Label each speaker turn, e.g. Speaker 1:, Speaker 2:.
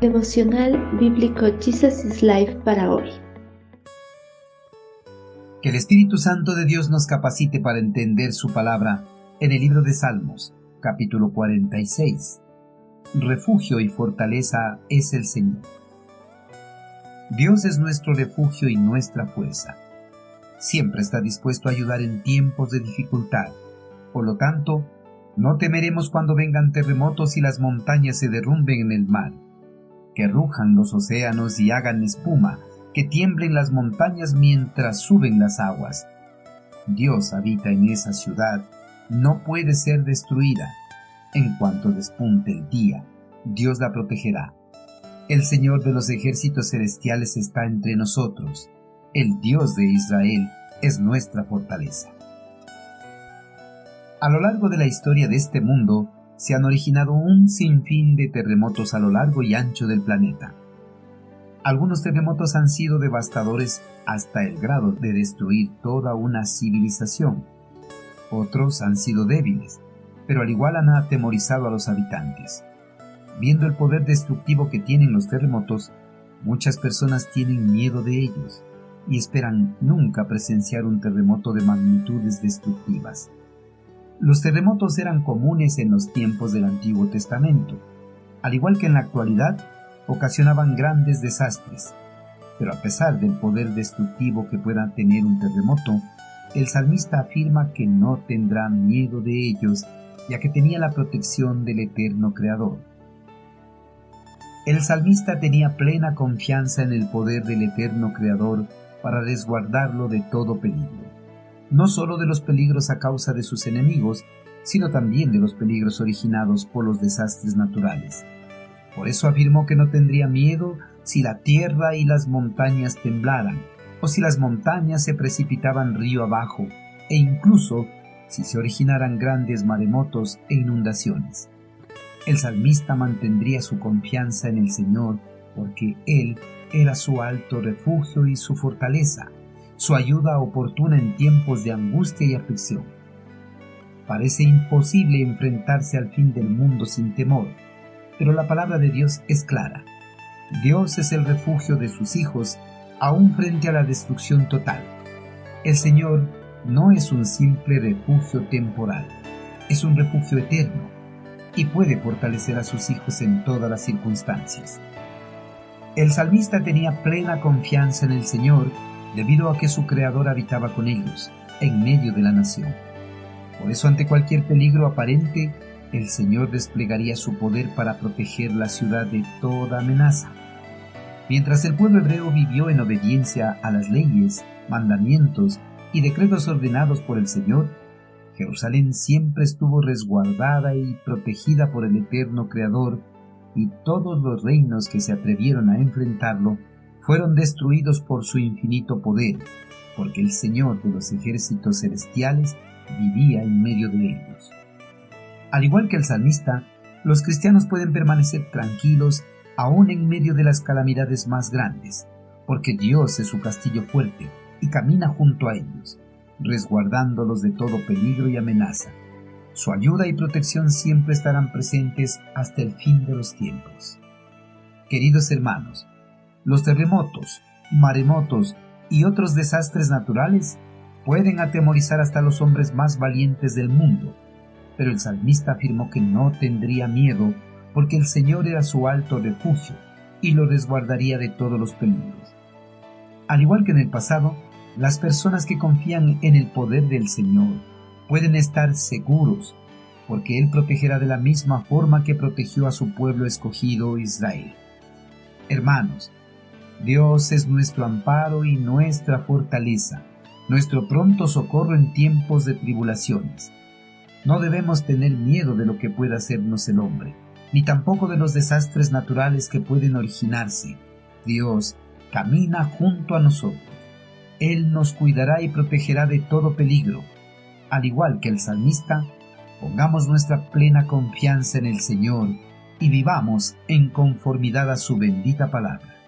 Speaker 1: Devocional Bíblico Jesus is Life para hoy.
Speaker 2: Que el Espíritu Santo de Dios nos capacite para entender su palabra en el libro de Salmos, capítulo 46. Refugio y fortaleza es el Señor. Dios es nuestro refugio y nuestra fuerza. Siempre está dispuesto a ayudar en tiempos de dificultad. Por lo tanto, no temeremos cuando vengan terremotos y las montañas se derrumben en el mar que rujan los océanos y hagan espuma, que tiemblen las montañas mientras suben las aguas. Dios habita en esa ciudad, no puede ser destruida. En cuanto despunte el día, Dios la protegerá. El Señor de los ejércitos celestiales está entre nosotros. El Dios de Israel es nuestra fortaleza. A lo largo de la historia de este mundo, se han originado un sinfín de terremotos a lo largo y ancho del planeta. Algunos terremotos han sido devastadores hasta el grado de destruir toda una civilización. Otros han sido débiles, pero al igual han atemorizado a los habitantes. Viendo el poder destructivo que tienen los terremotos, muchas personas tienen miedo de ellos y esperan nunca presenciar un terremoto de magnitudes destructivas. Los terremotos eran comunes en los tiempos del Antiguo Testamento. Al igual que en la actualidad, ocasionaban grandes desastres. Pero a pesar del poder destructivo que pueda tener un terremoto, el salmista afirma que no tendrá miedo de ellos, ya que tenía la protección del eterno Creador. El salmista tenía plena confianza en el poder del eterno Creador para resguardarlo de todo peligro no solo de los peligros a causa de sus enemigos, sino también de los peligros originados por los desastres naturales. Por eso afirmó que no tendría miedo si la tierra y las montañas temblaran, o si las montañas se precipitaban río abajo, e incluso si se originaran grandes maremotos e inundaciones. El salmista mantendría su confianza en el Señor, porque Él era su alto refugio y su fortaleza, su ayuda oportuna en tiempos de angustia y aflicción. Parece imposible enfrentarse al fin del mundo sin temor, pero la palabra de Dios es clara. Dios es el refugio de sus hijos aún frente a la destrucción total. El Señor no es un simple refugio temporal, es un refugio eterno y puede fortalecer a sus hijos en todas las circunstancias. El salmista tenía plena confianza en el Señor debido a que su Creador habitaba con ellos, en medio de la nación. Por eso ante cualquier peligro aparente, el Señor desplegaría su poder para proteger la ciudad de toda amenaza. Mientras el pueblo hebreo vivió en obediencia a las leyes, mandamientos y decretos ordenados por el Señor, Jerusalén siempre estuvo resguardada y protegida por el eterno Creador, y todos los reinos que se atrevieron a enfrentarlo fueron destruidos por su infinito poder, porque el Señor de los ejércitos celestiales vivía en medio de ellos. Al igual que el salmista, los cristianos pueden permanecer tranquilos aún en medio de las calamidades más grandes, porque Dios es su castillo fuerte y camina junto a ellos, resguardándolos de todo peligro y amenaza. Su ayuda y protección siempre estarán presentes hasta el fin de los tiempos. Queridos hermanos, los terremotos, maremotos y otros desastres naturales pueden atemorizar hasta los hombres más valientes del mundo, pero el salmista afirmó que no tendría miedo porque el Señor era su alto refugio y lo resguardaría de todos los peligros. Al igual que en el pasado, las personas que confían en el poder del Señor pueden estar seguros, porque Él protegerá de la misma forma que protegió a su pueblo escogido Israel. Hermanos, Dios es nuestro amparo y nuestra fortaleza, nuestro pronto socorro en tiempos de tribulaciones. No debemos tener miedo de lo que pueda hacernos el hombre, ni tampoco de los desastres naturales que pueden originarse. Dios camina junto a nosotros. Él nos cuidará y protegerá de todo peligro. Al igual que el salmista, pongamos nuestra plena confianza en el Señor y vivamos en conformidad a su bendita palabra.